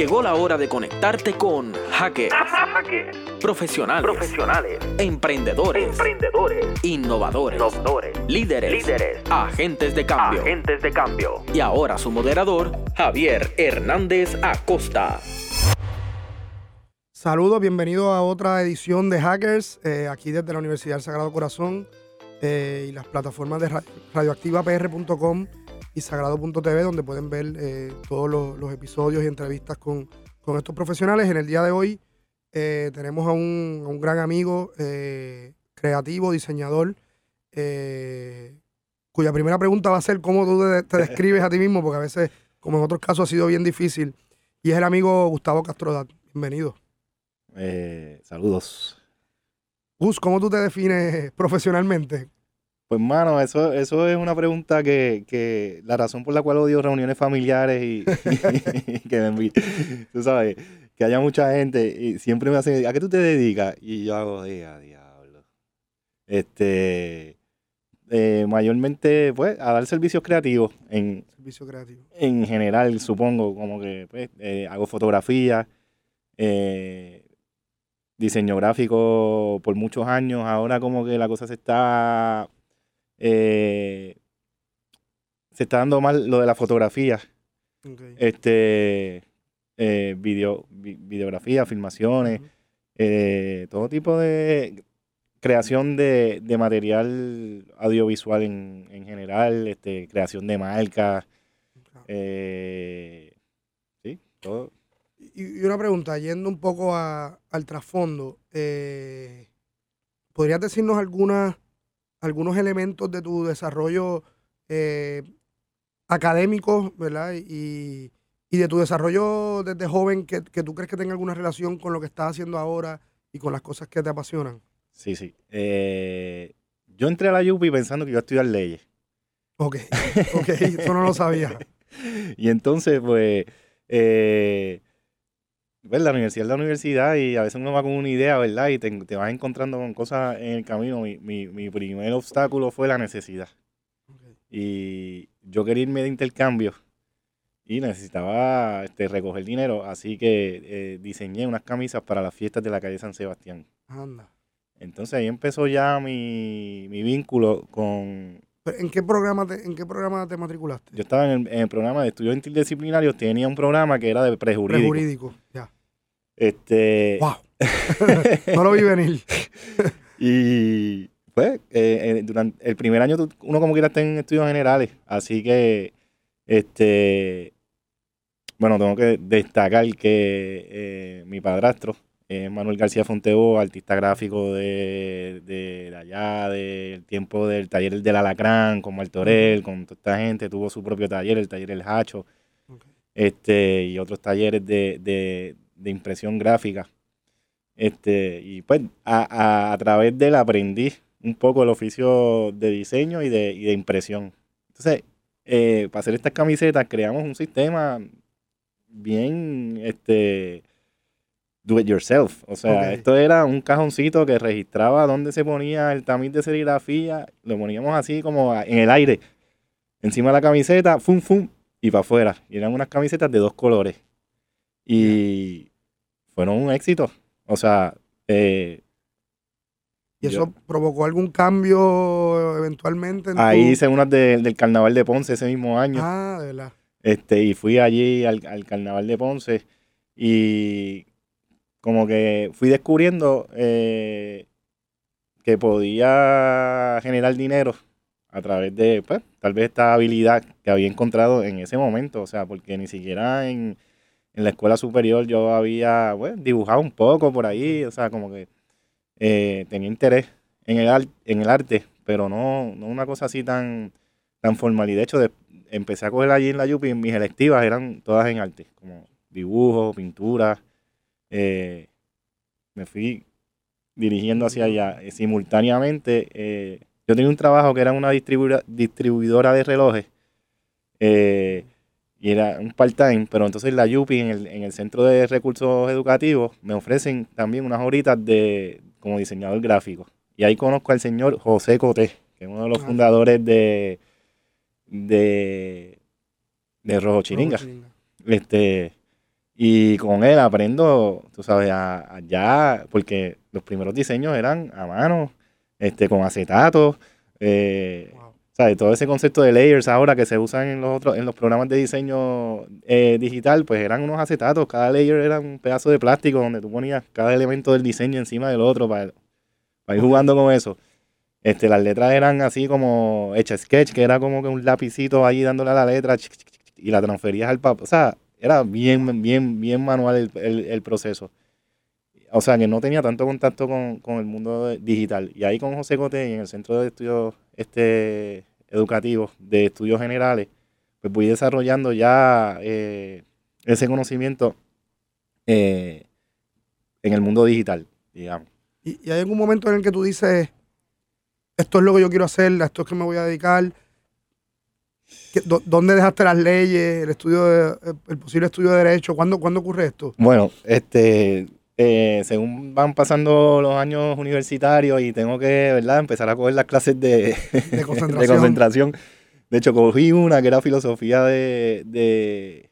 Llegó la hora de conectarte con hackers, profesionales, profesionales, emprendedores, emprendedores, innovadores, innovadores, líderes, líderes, agentes de cambio. agentes de cambio. Y ahora su moderador, Javier Hernández Acosta. Saludos, bienvenidos a otra edición de Hackers, eh, aquí desde la Universidad del Sagrado Corazón eh, y las plataformas de ra- radioactivapr.com y sagrado.tv, donde pueden ver eh, todos los, los episodios y entrevistas con, con estos profesionales. En el día de hoy eh, tenemos a un, a un gran amigo, eh, creativo, diseñador, cuya primera pregunta va a ser cómo tú te, te describes a ti mismo, porque a veces, como en otros casos, ha sido bien difícil. Y es el amigo Gustavo Castrodat. Bienvenido. Saludos. Gus, ¿cómo tú te defines profesionalmente? Pues, mano, eso, eso es una pregunta que, que la razón por la cual odio reuniones familiares y, y que me envi- tú sabes, que haya mucha gente y siempre me hacen, ¿a qué tú te dedicas? Y yo hago, "Diga, diablo. Este, eh, mayormente, pues, a dar servicios creativos en, Servicio creativo. en general, supongo, como que pues, eh, hago fotografía, eh, diseño gráfico por muchos años, ahora como que la cosa se está, eh, se está dando mal lo de la fotografía, este, eh, video, vi- videografía, filmaciones, eh, todo tipo de creación de, de material audiovisual en, en general, este, creación de marcas, sí, todo. Y, y una pregunta, yendo un poco a- al trasfondo, ¿podrías decirnos algunas, algunos elementos de tu desarrollo eh, académico, ¿verdad? Y, y de tu desarrollo desde joven que, que tú crees que tenga alguna relación con lo que estás haciendo ahora y con las cosas que te apasionan. Sí, sí. Eh, yo entré a la UPI pensando que iba a estudiar leyes. Ok, ok, eso no lo sabía. Y entonces, pues, eh, pues, la universidad es la universidad y a veces uno va con una idea, ¿verdad? Y te, te vas encontrando con cosas en el camino. Mi, mi, mi primer obstáculo fue la necesidad. Y yo quería irme de intercambio y necesitaba este, recoger dinero, así que eh, diseñé unas camisas para las fiestas de la calle San Sebastián. Anda. Entonces ahí empezó ya mi, mi vínculo con... ¿En qué programa te, en qué programa te matriculaste? Yo estaba en el, en el programa de estudios interdisciplinarios, tenía un programa que era de prejurídico. Prejurídico, ya. Este, ¡Wow! no lo vi venir. Y pues, eh, eh, durante el primer año uno como quiera está en estudios generales, así que, este, bueno, tengo que destacar que eh, mi padrastro es Manuel García Fonteo, artista gráfico de, de, de allá, del tiempo del taller del Alacrán, con Martorell, con toda esta gente, tuvo su propio taller, el taller El Hacho, este, y otros talleres de, impresión gráfica. Este, y pues a, a, a través de él aprendí un poco el oficio de diseño y de, y de impresión. Entonces, eh, para hacer estas camisetas creamos un sistema bien este do it yourself. O sea, esto era un cajoncito que registraba dónde se ponía el tamiz de serigrafía, lo poníamos así como en el aire, encima de la camiseta, fum fum y para afuera. Y eran unas camisetas de dos colores. Y fueron un éxito. O sea, eh, ¿Y Yo- eso provocó algún cambio eventualmente? En tu- ahí hice unas de- del carnaval de Ponce ese mismo año. Ah, de verdad. Este, y fui allí al, al carnaval de Ponce y como que fui descubriendo eh, que podía generar dinero a través de, pues, tal vez esta habilidad que había encontrado en ese momento. O sea, porque ni siquiera en, en la escuela superior yo había, bueno, dibujado un poco por ahí. O sea, como que eh, tenía interés en el, ar- en el arte, pero no, no una cosa así tan, tan formal. Y de hecho, de- empecé a coger allí en la Yupi, mis electivas eran todas en arte, como dibujo, pintura. Eh, me fui dirigiendo hacia allá. Eh, simultáneamente, eh, yo tenía un trabajo que era una distribuidora, distribuidora de relojes. y era un part-time, pero entonces la Yupi, en el, en el Centro de Recursos Educativos, me ofrecen también unas horitas de, como diseñador gráfico. Y ahí conozco al señor José Coté, que es uno de los Ah. fundadores de, de, de Rojo Chiringa. Rojo Chiringa. Este, Y con él aprendo, tú sabes, allá, porque los primeros diseños eran a mano, este, con acetatos. Eh, ¿sabes? Todo ese concepto de layers ahora que se usan en los otros, en los programas de diseño eh, digital, pues eran unos acetatos. Cada layer era un pedazo de plástico donde tú ponías cada elemento del diseño encima del otro para, para ir jugando con eso. Este, las letras eran así como hecha sketch, que era como que un lapicito ahí dándole a la letra y la transferías al papel. O sea, era bien, bien, bien manual el, proceso. O sea, que no tenía tanto contacto con, el mundo digital. Y ahí con José Cote, en el Centro de Estudios este, Educativos de Estudios Generales, pues voy desarrollando ya eh, ese conocimiento eh, en el mundo digital, digamos. ¿Y, ¿Y, hay algún momento en el que tú dices, esto es lo que yo quiero hacer, esto es que me voy a dedicar? ¿Dónde dejaste las leyes, el estudio, de, el posible estudio de derecho? ¿Cuándo, ¿Cuándo ocurre esto? Bueno, este, eh, según van pasando los años universitarios y tengo que, ¿verdad?, empezar a coger las clases de, concentración. de hecho, cogí una que era filosofía de,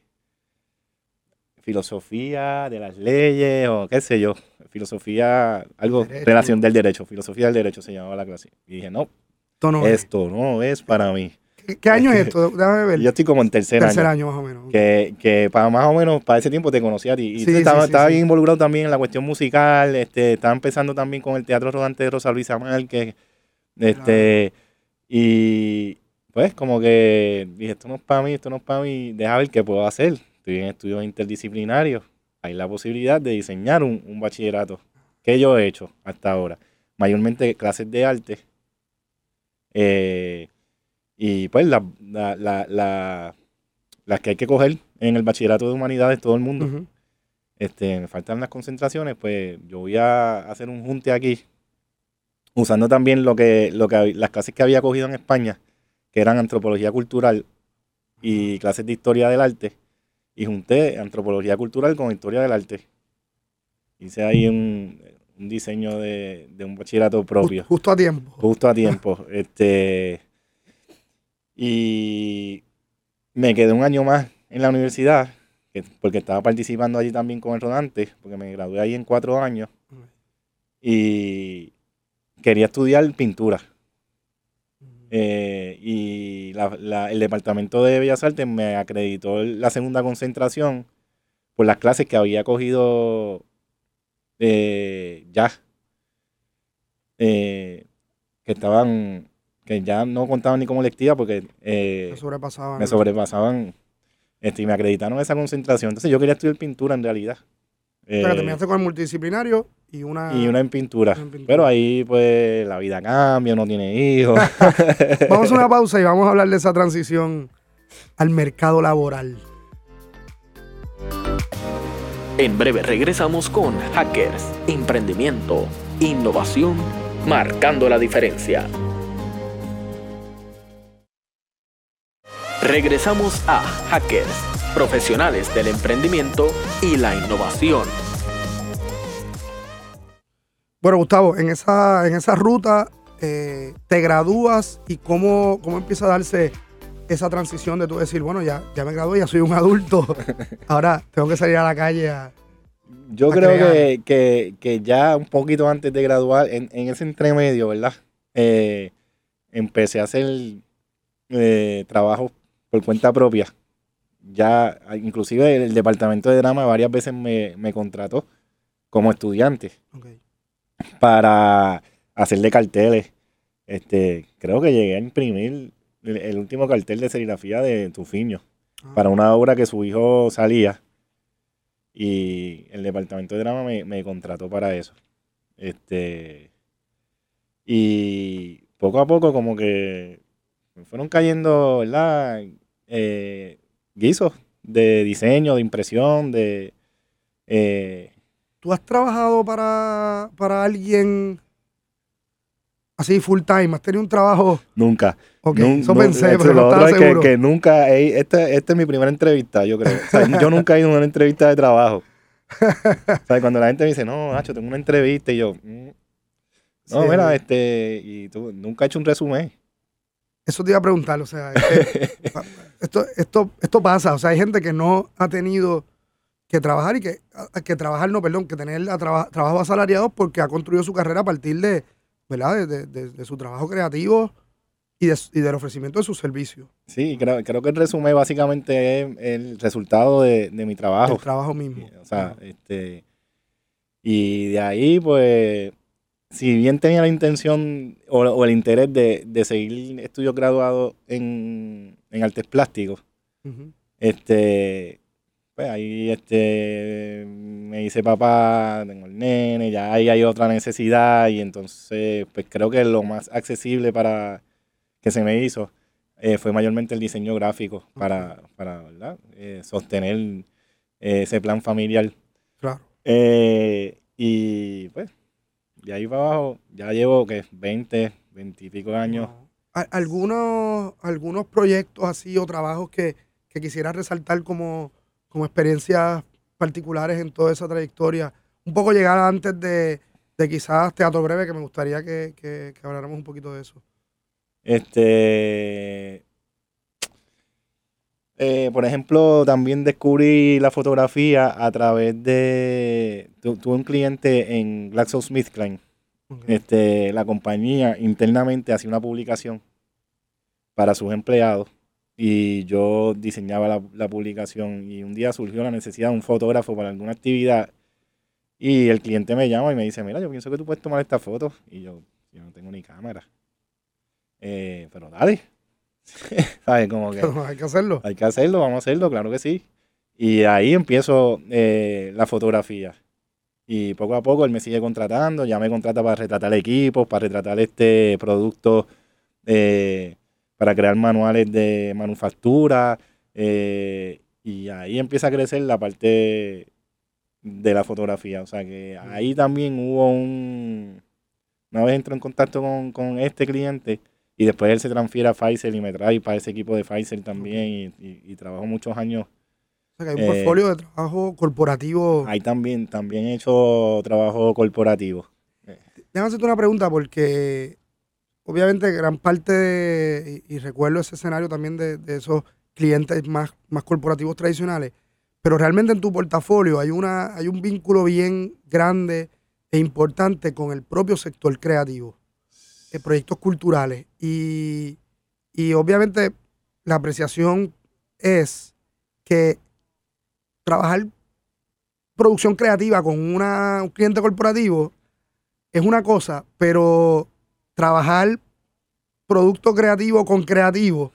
filosofía de las leyes o qué sé yo, filosofía, algo, relación del derecho, filosofía del derecho se llamaba la clase. Y dije, no, esto no es para mí. ¿Qué año es esto? Déjame ver. Yo estoy como en tercer, tercer año. más o menos. Que, que para más o menos, para ese tiempo te conocía a ti. Y estaba, estaba bien involucrado también en la cuestión musical. Este, estaba empezando también con el Teatro Rodante de Rosa Luisa Márquez. Este, Y pues como que dije, esto no es para mí, esto no es para mí. Deja ver qué puedo hacer. Estoy en estudios interdisciplinarios. Hay la posibilidad de diseñar un, un bachillerato. que yo he hecho hasta ahora? Mayormente clases de arte. Eh, y pues la, las que hay que coger en el bachillerato de humanidades, todo el mundo. este, me faltan las concentraciones, pues yo voy a hacer un junte aquí, usando también lo que, lo que las clases que había cogido en España, que eran antropología cultural y clases de historia del arte, y junté antropología cultural con historia del arte. Hice ahí un, un diseño de, de, un bachillerato propio. Justo a tiempo. Justo a tiempo. este y me quedé un año más en la universidad, porque estaba participando allí también con el rodante, porque me gradué ahí en cuatro años. Y quería estudiar pintura. Eh, y el departamento de Bellas Artes me acreditó la segunda concentración por las clases que había cogido eh, ya, eh, que estaban que ya no contaban ni como lectiva porque eh, me sobrepasaban. Me sobrepasaban este, y me acreditaron esa concentración. Entonces yo quería estudiar pintura en realidad. Pero eh, terminaste con el multidisciplinario y una... Y una en pintura. Pero ahí pues la vida cambia, uno tiene hijos. vamos a una pausa y vamos a hablar de esa transición al mercado laboral. En breve regresamos con Hackers, Emprendimiento, Innovación, marcando la diferencia. Regresamos a Hackers, profesionales del emprendimiento y la innovación. Bueno, Gustavo, en esa, en esa ruta eh, te gradúas y cómo, cómo empieza a darse esa transición de tú decir, bueno, ya, ya me gradué, ya soy un adulto, ahora tengo que salir a la calle a... Yo creo que, ya un poquito antes de graduar, en, ese entremedio, ¿verdad? Eh, empecé a hacer eh, trabajos por cuenta propia. Ya, inclusive el departamento de drama varias veces me, contrató como estudiante para hacerle carteles. Este, creo que llegué a imprimir el, último cartel de serigrafía de Tufiño ah. para una obra que su hijo salía y el departamento de drama me, me contrató para eso. Este, y poco a poco como que me fueron cayendo, ¿verdad? Eh, guisos de diseño, de impresión, de... Eh, ¿Tú has trabajado para, para alguien así full time? ¿Has tenido un trabajo? Nunca. Ok, eso pensé, pero no estaba seguro. Que, que nunca, esta, esta, es mi primera entrevista, yo creo. yo nunca he ido a una entrevista de trabajo. o sea, cuando la gente me dice, no, Nacho, tengo una entrevista, y yo, mm, no, mira, este, y tú nunca he hecho un resumen. Eso te iba a preguntar, o sea, esto, esto, esto pasa, o sea, hay gente que no ha tenido que trabajar y que, que trabajar, no, perdón, que tener trabajo asalariado porque ha construido su carrera a partir de, ¿verdad? De, su trabajo creativo y, del ofrecimiento de sus servicios. Sí, creo, creo que el resumen básicamente es el resultado de, mi trabajo. El trabajo mismo. O sea, este, y de ahí, pues, si bien tenía la intención o, el interés de, seguir estudios graduados en, artes plásticos, este, pues ahí este, me dice papá, tengo el nene, ya ahí hay otra necesidad y entonces, pues creo que lo más accesible para que se me hizo eh, fue mayormente el diseño gráfico para, para ¿verdad? Eh, sostener eh, ese plan familiar. Claro. y pues, de ahí para abajo, ya llevo que 20, 20 y pico años. ¿Algunos, algunos proyectos así o trabajos que, que quisieras resaltar como como experiencias particulares en toda esa trayectoria. Un poco llegar antes de, quizás Teatro Breve, que me gustaría que, habláramos un poquito de eso. Este. Eh, por ejemplo, también descubrí la fotografía a través de. tuve un cliente en GlaxoSmithKline. Este, la compañía internamente hacía una publicación para sus empleados y yo diseñaba la, publicación y un día surgió la necesidad de un fotógrafo para alguna actividad y el cliente me llama y me dice, mira, yo pienso que tú puedes tomar esta foto y yo, yo no tengo ni cámara. Eh, pero dale. ¿Sabes? Como que... hay que hacerlo. Hay que hacerlo, vamos a hacerlo, claro que sí. Y ahí empiezo eh, la fotografía. Y poco a poco él me sigue contratando, ya me contrata para retratar equipos, para retratar este producto eh, para crear manuales de manufactura. Eh, y ahí empieza a crecer la parte de la fotografía. O sea que ahí también hubo un... Una vez entro en contacto con, este cliente y después él se transfiere a Pfizer y me trae para ese equipo de Pfizer también y, y, trabajo muchos años. O sea que hay un portfolio de trabajo corporativo. Ahí también, también he hecho trabajo corporativo. Déjame hacerte una pregunta porque obviamente gran parte, y, recuerdo ese escenario también de, esos clientes más, más corporativos tradicionales, pero realmente en tu portafolio hay, una, hay un vínculo bien grande e importante con el propio sector creativo, de proyectos culturales. Y, obviamente la apreciación es que trabajar producción creativa con una, un cliente corporativo es una cosa, pero trabajar producto creativo con creativo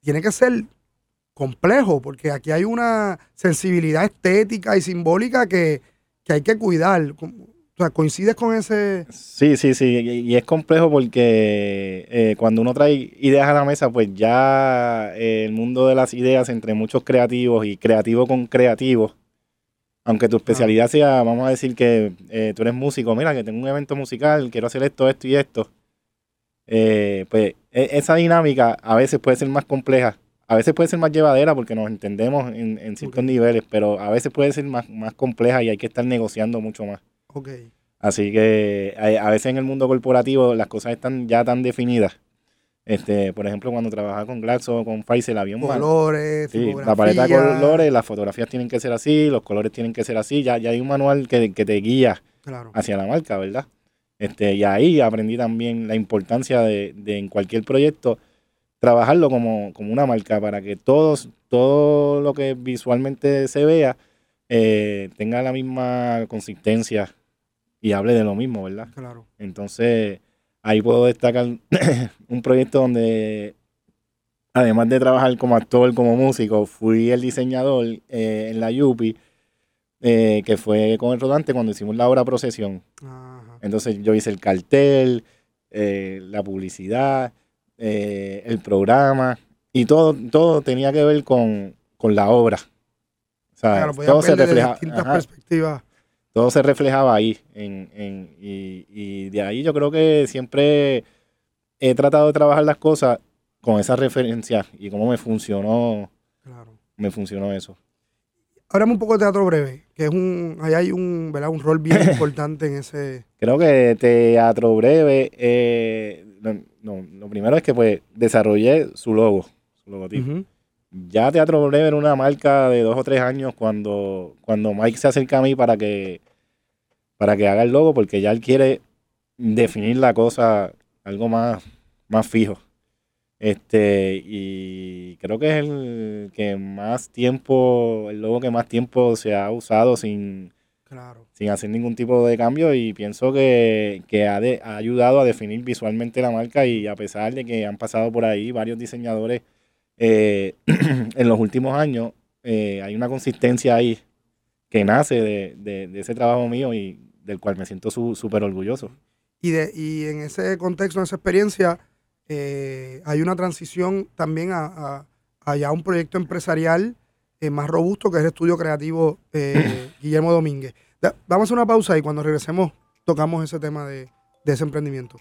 tiene que ser complejo, porque aquí hay una sensibilidad estética y simbólica que, hay que cuidar. O sea, ¿coincides con ese...? Sí, sí, sí, y es complejo porque eh, cuando uno trae ideas a la mesa, pues ya eh, el mundo de las ideas entre muchos creativos y creativo con creativo, aunque tu especialidad sea, vamos a decir que eh, tú eres músico, mira, que tengo un evento musical, quiero hacer esto, esto y esto, eh, pues e, esa dinámica a veces puede ser más compleja, a veces puede ser más llevadera porque nos entendemos en, ciertos niveles, pero a veces puede ser más, más compleja y hay que estar negociando mucho más. Así que a, veces en el mundo corporativo las cosas están ya tan definidas. Este, por ejemplo, cuando trabajaba con Glaxo o con Pfizer, había un colores, sí, la paleta de colores, las fotografías tienen que ser así, los colores tienen que ser así, ya, ya hay un manual que, que te guía hacia la marca, ¿verdad? Este, y ahí aprendí también la importancia de, en cualquier proyecto trabajarlo como, una marca para que todos, todo lo que visualmente se vea eh, tenga la misma consistencia y hable de lo mismo, ¿verdad? Claro. Entonces, ahí puedo destacar un proyecto donde, además de trabajar como actor, como músico, fui el diseñador eh, en la Yupi, eh, que fue con el rodante cuando hicimos la obra Procesión. Entonces yo hice el cartel, eh, la publicidad, el programa y todo, todo tenía que ver con, la obra. O sea, todo se reflejaba. perspectivas. Todo se reflejaba ahí. En, y, de ahí yo creo que siempre he tratado de trabajar las cosas con esa referencia y cómo me funcionó. Me funcionó eso. Háblame un poco de teatro breve, que es un, ahí hay un, ¿verdad? un rol bien importante en ese. Creo que teatro breve, eh, no, lo primero es que pues desarrollé su logo, su logotipo. Ya Teatro Breve era una marca de dos o tres años cuando, cuando Mike se acerca a mí para que, para que haga el logo, porque ya él quiere definir la cosa algo más, más fijo. Este, y creo que es el que más tiempo, el logo que más tiempo se ha usado sin, sin hacer ningún tipo de cambio y pienso que, ha, ha, ayudado a definir visualmente la marca y a pesar de que han pasado por ahí varios diseñadores eh, en los últimos años, eh, hay una consistencia ahí que nace de, ese trabajo mío y del cual me siento súper orgulloso. Y, de, y en ese contexto, en esa experiencia, eh, hay una transición también a, a, un proyecto empresarial eh, más robusto que es el estudio creativo eh, Guillermo Domínguez. vamos a hacer una pausa y cuando regresemos tocamos ese tema de, de ese emprendimiento.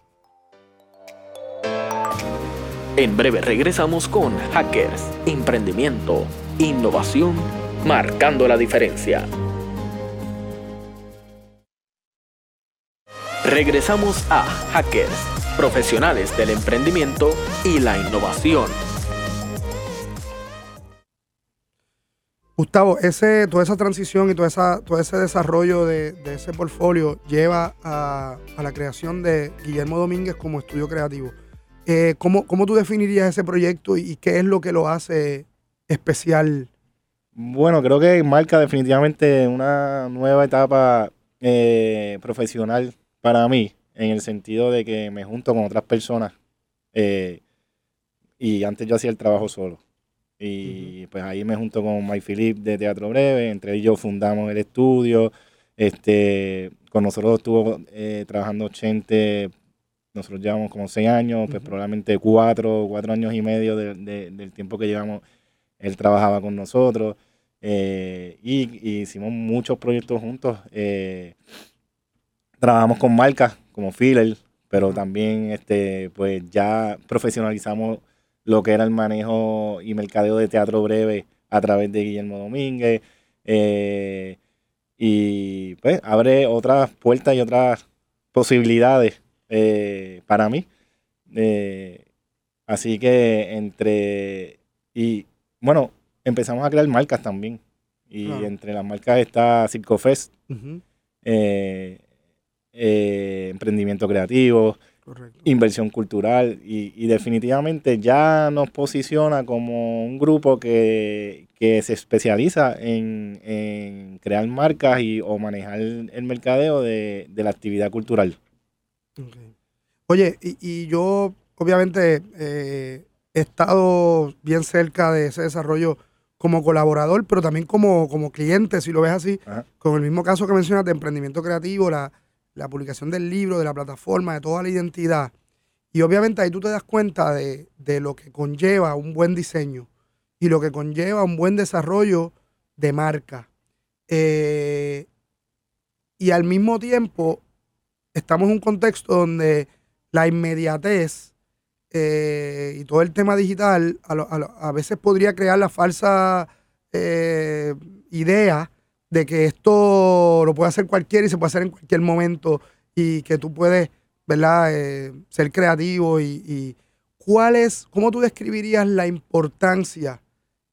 En breve regresamos con Hackers, Emprendimiento, Innovación, Marcando la Diferencia. Regresamos a Hackers profesionales del emprendimiento y la innovación. Gustavo, ese, toda esa transición y toda esa, todo ese desarrollo de, ese portfolio lleva a, la creación de Guillermo Domínguez como estudio creativo. Eh, ¿cómo, tú definirías ese proyecto y, qué es lo que lo hace especial? Bueno, creo que marca definitivamente una nueva etapa eh, profesional para mí en el sentido de que me junto con otras personas eh, y antes yo hacía el trabajo solo. Y pues ahí me junto con Mike Philip de Teatro Breve, entre ellos fundamos el estudio, este, con nosotros estuvo eh, trabajando Chente, nosotros llevamos como seis años, pues probablemente cuatro, cuatro años y medio del tiempo que llevamos, él trabajaba con nosotros. Eh, y, hicimos muchos proyectos juntos. trabajamos con marcas como filler, pero también este, pues ya profesionalizamos lo que era el manejo y mercadeo de teatro breve a través de Guillermo Domínguez. Eh, y pues abre otras puertas y otras posibilidades eh, para mí. Eh, así que entre... Y bueno, empezamos a crear marcas también. Y entre las marcas está Circofest. Eh, emprendimiento creativo, inversión cultural y, definitivamente ya nos posiciona como un grupo que, se especializa en, crear marcas y, o manejar el, mercadeo de, la actividad cultural. Oye, y, yo obviamente eh, he estado bien cerca de ese desarrollo como colaborador, pero también como, como cliente, si lo ves así, con el mismo caso que mencionas de emprendimiento creativo, la, la publicación del libro, de la plataforma, de toda la identidad. Y obviamente ahí tú te das cuenta de, lo que conlleva un buen diseño y lo que conlleva un buen desarrollo de marca. Eh, y al mismo tiempo, estamos en un contexto donde la inmediatez eh, y todo el tema digital a, veces podría crear la falsa eh, idea de que esto lo puede hacer cualquiera y se puede hacer en cualquier momento y que tú puedes, ¿verdad?, eh, ser creativo y, ¿cuál es, cómo tú describirías la importancia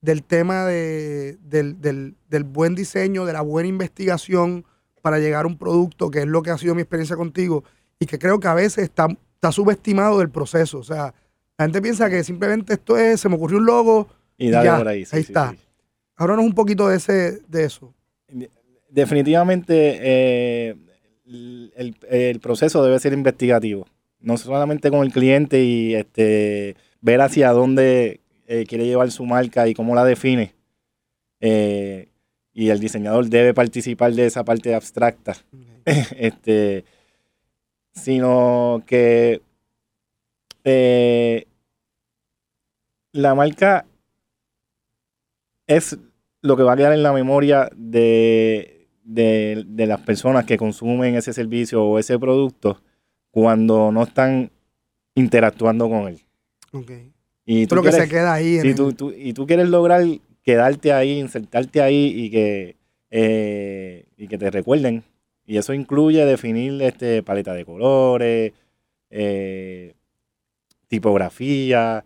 del tema de, del, buen diseño, de la buena investigación para llegar a un producto, que es lo que ha sido mi experiencia contigo y que creo que a veces está, está subestimado del proceso. O sea, la gente piensa que simplemente esto es, se me ocurrió un logo y, dale por ahí. ahí está. Háblanos un poquito de, ese, de eso. Definitivamente eh, el, proceso debe ser investigativo. No solamente con el cliente y este, ver hacia dónde eh, quiere llevar su marca y cómo la define. Eh, y el diseñador debe participar de esa parte abstracta. este, sino que la marca es lo que va a quedar en la memoria de, las personas que consumen ese servicio o ese producto cuando no están interactuando con él. Okay. Y tú lo que se queda ahí. y tú quieres lograr quedarte ahí, insertarte ahí y que, eh, y que te recuerden. Y eso incluye definir este, paleta de colores, eh, tipografía,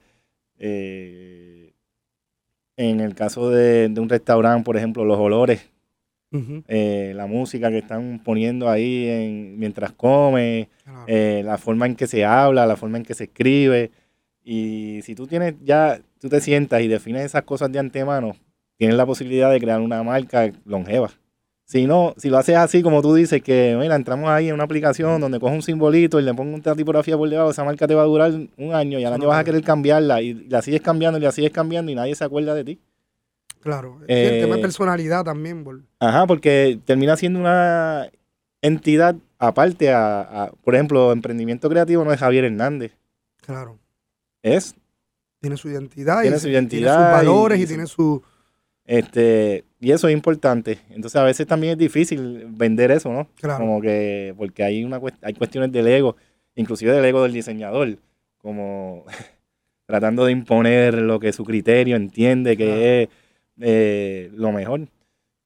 eh, en el caso de, de un restaurante, por ejemplo, los olores, la música que están poniendo ahí en- mientras come, la forma en que se habla, la forma en que se escribe. Y si tú tienes ya, tú te sientas y defines esas cosas de antemano, tienes la posibilidad de crear una marca longeva. Si no, si lo haces así como tú dices, que mira, entramos ahí en una aplicación donde coges un simbolito y le pongo una tipografía por debajo, esa marca te va a durar un año y al año no vas a querer cambiarla y la sigues cambiando y la sigues cambiando y nadie se acuerda de ti. Claro. Sí, el tema de Eh, personalidad también. por- Ajá, porque termina siendo una entidad aparte a, a- por ejemplo, emprendimiento creativo no es Javier Hernández, Claro. Es Tiene su identidad. Tiene y su identidad Tiene sus valores y- tiene su... este y eso es importante. Entonces a veces también es difícil vender eso, ¿no? Claro. Como que porque hay una hay cuestiones del ego, inclusive del ego del diseñador, como tratando de imponer lo que su criterio entiende que Claro. es eh, lo mejor.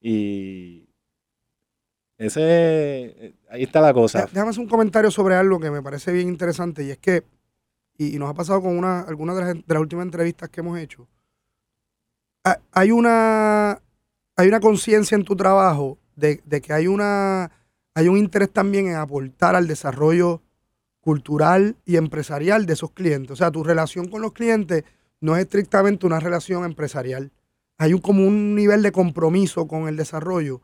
Y ese ahí está la cosa. Dé- Déjame hacer un comentario sobre algo que me parece bien interesante y es que, y, nos ha pasado con una, algunas de las, de las últimas entrevistas que hemos hecho, ha- hay una, hay una conciencia en tu trabajo de, que hay, una, hay un interés también en aportar al desarrollo cultural y empresarial de esos clientes. O sea, tu relación con los clientes no es estrictamente una relación empresarial. Hay un, como un nivel de compromiso con el desarrollo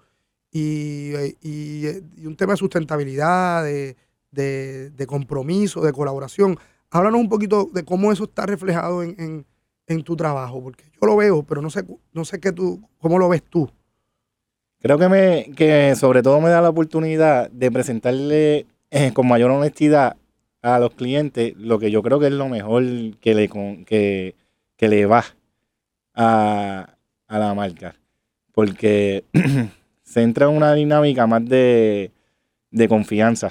y, y, un tema de sustentabilidad, de compromiso, de colaboración. Háblanos un poquito de cómo eso está reflejado en, en- en tu trabajo, porque yo lo veo, pero no sé, no sé qué tú, cómo lo ves tú. Creo que me que sobre todo me da la oportunidad de presentarle eh, con mayor honestidad a los clientes lo que yo creo que es lo mejor que le que, que le va a, a la marca. Porque se entra en una dinámica más de, de confianza.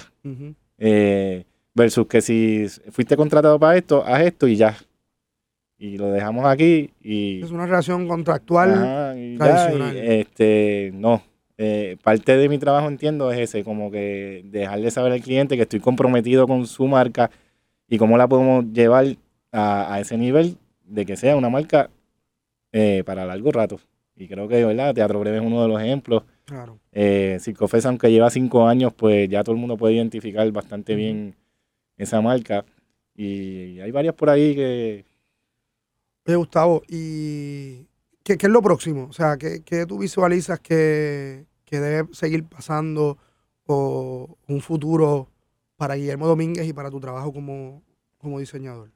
Eh, versus que si fuiste contratado para esto, haz esto y ya. Y lo dejamos aquí y Es una relación contractual. Ajá, y ya, tradicional. y, este, no. Eh, parte de mi trabajo entiendo es ese, como que dejarle saber al cliente que estoy comprometido con su marca y cómo la podemos llevar a, a ese nivel de que sea una marca eh, para largo rato. Y creo que, ¿verdad? Teatro Breve es uno de los ejemplos. Claro. Eh, Circofes, aunque lleva cinco años, pues ya todo el mundo puede identificar bastante bien esa marca. Y hay varias por ahí que, Oye, Gustavo, ¿y qué, qué es lo próximo? O sea, ¿qué, qué tú visualizas que, que debe seguir pasando o un futuro para Guillermo Domínguez y para tu trabajo como, como diseñador?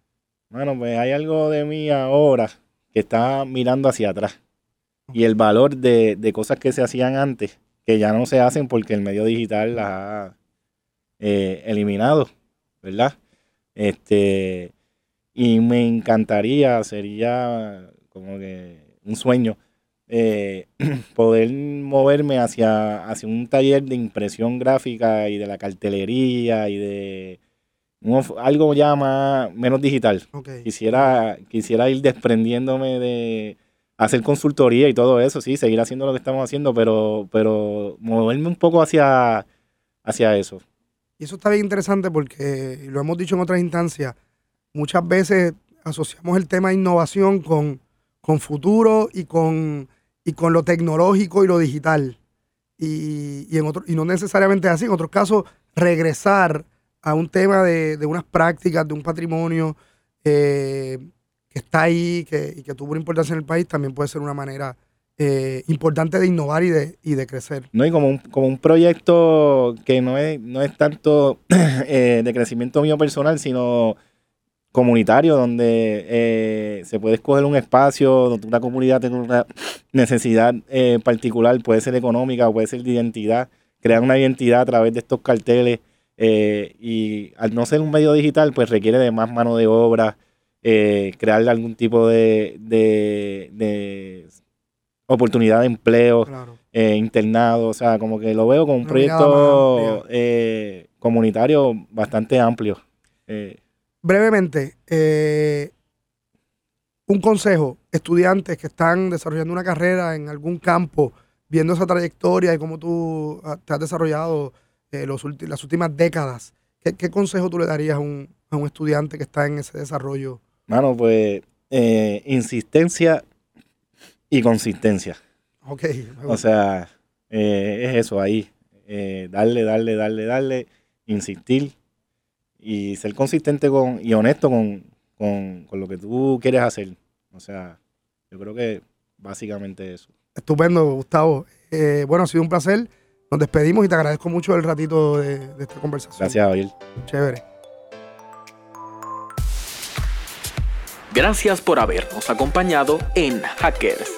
Bueno, pues hay algo de mí ahora que está mirando hacia atrás. Y el valor de, de cosas que se hacían antes, que ya no se hacen porque el medio digital las ha eh, eliminado, ¿verdad? Este, y me encantaría, sería como que un sueño, eh, poder moverme hacia, hacia un taller de impresión gráfica y de la cartelería y de un algo ya más, menos digital. Quisiera, quisiera ir desprendiéndome de hacer consultoría y todo eso, sí, seguir haciendo lo que estamos haciendo, pero, pero moverme un poco hacia, hacia eso. Y eso está bien interesante porque, y lo hemos dicho en otras instancias, muchas veces asociamos el tema de innovación con, con futuro y con, y con lo tecnológico y lo digital. Y, y en otro, y no necesariamente es así. En otros casos, regresar a un tema de, de unas prácticas, de un patrimonio eh, que está ahí que, y que tuvo una importancia en el país, también puede ser una manera eh, importante de innovar y de, y de crecer. ¿no? Y como un, como un proyecto que no es, no es tanto eh, de crecimiento mío personal, sino comunitario, donde eh, se puede escoger un espacio, donde una comunidad tenga una necesidad eh, particular, puede ser económica, puede ser de identidad, crear una identidad a través de estos carteles. eh, y al no ser un medio digital, pues requiere de más mano de obra, crearle algún tipo de, de oportunidad de empleo Claro. eh, internado, o sea, como que lo veo como un Una proyecto eh, comunitario bastante amplio. Eh, brevemente, un consejo, estudiantes que están desarrollando una carrera en algún campo, viendo esa trayectoria y cómo tú ah, te has desarrollado los las últimas décadas, ¿qué, qué consejo tú le darías a un, a un estudiante que está en ese desarrollo? mano, pues eh, insistencia y consistencia. Ok. O sea, eh, es eso ahí. Eh, darle, darle, darle, darle, insistir y ser consistente con, y honesto con, con, con lo que tú quieres hacer. O sea, yo creo que básicamente eso. Estupendo, Gustavo. Eh, bueno, ha sido un placer. Nos despedimos y te agradezco mucho el ratito de, de esta conversación. Gracias, Javier. Chévere. Gracias por habernos acompañado en Hackers.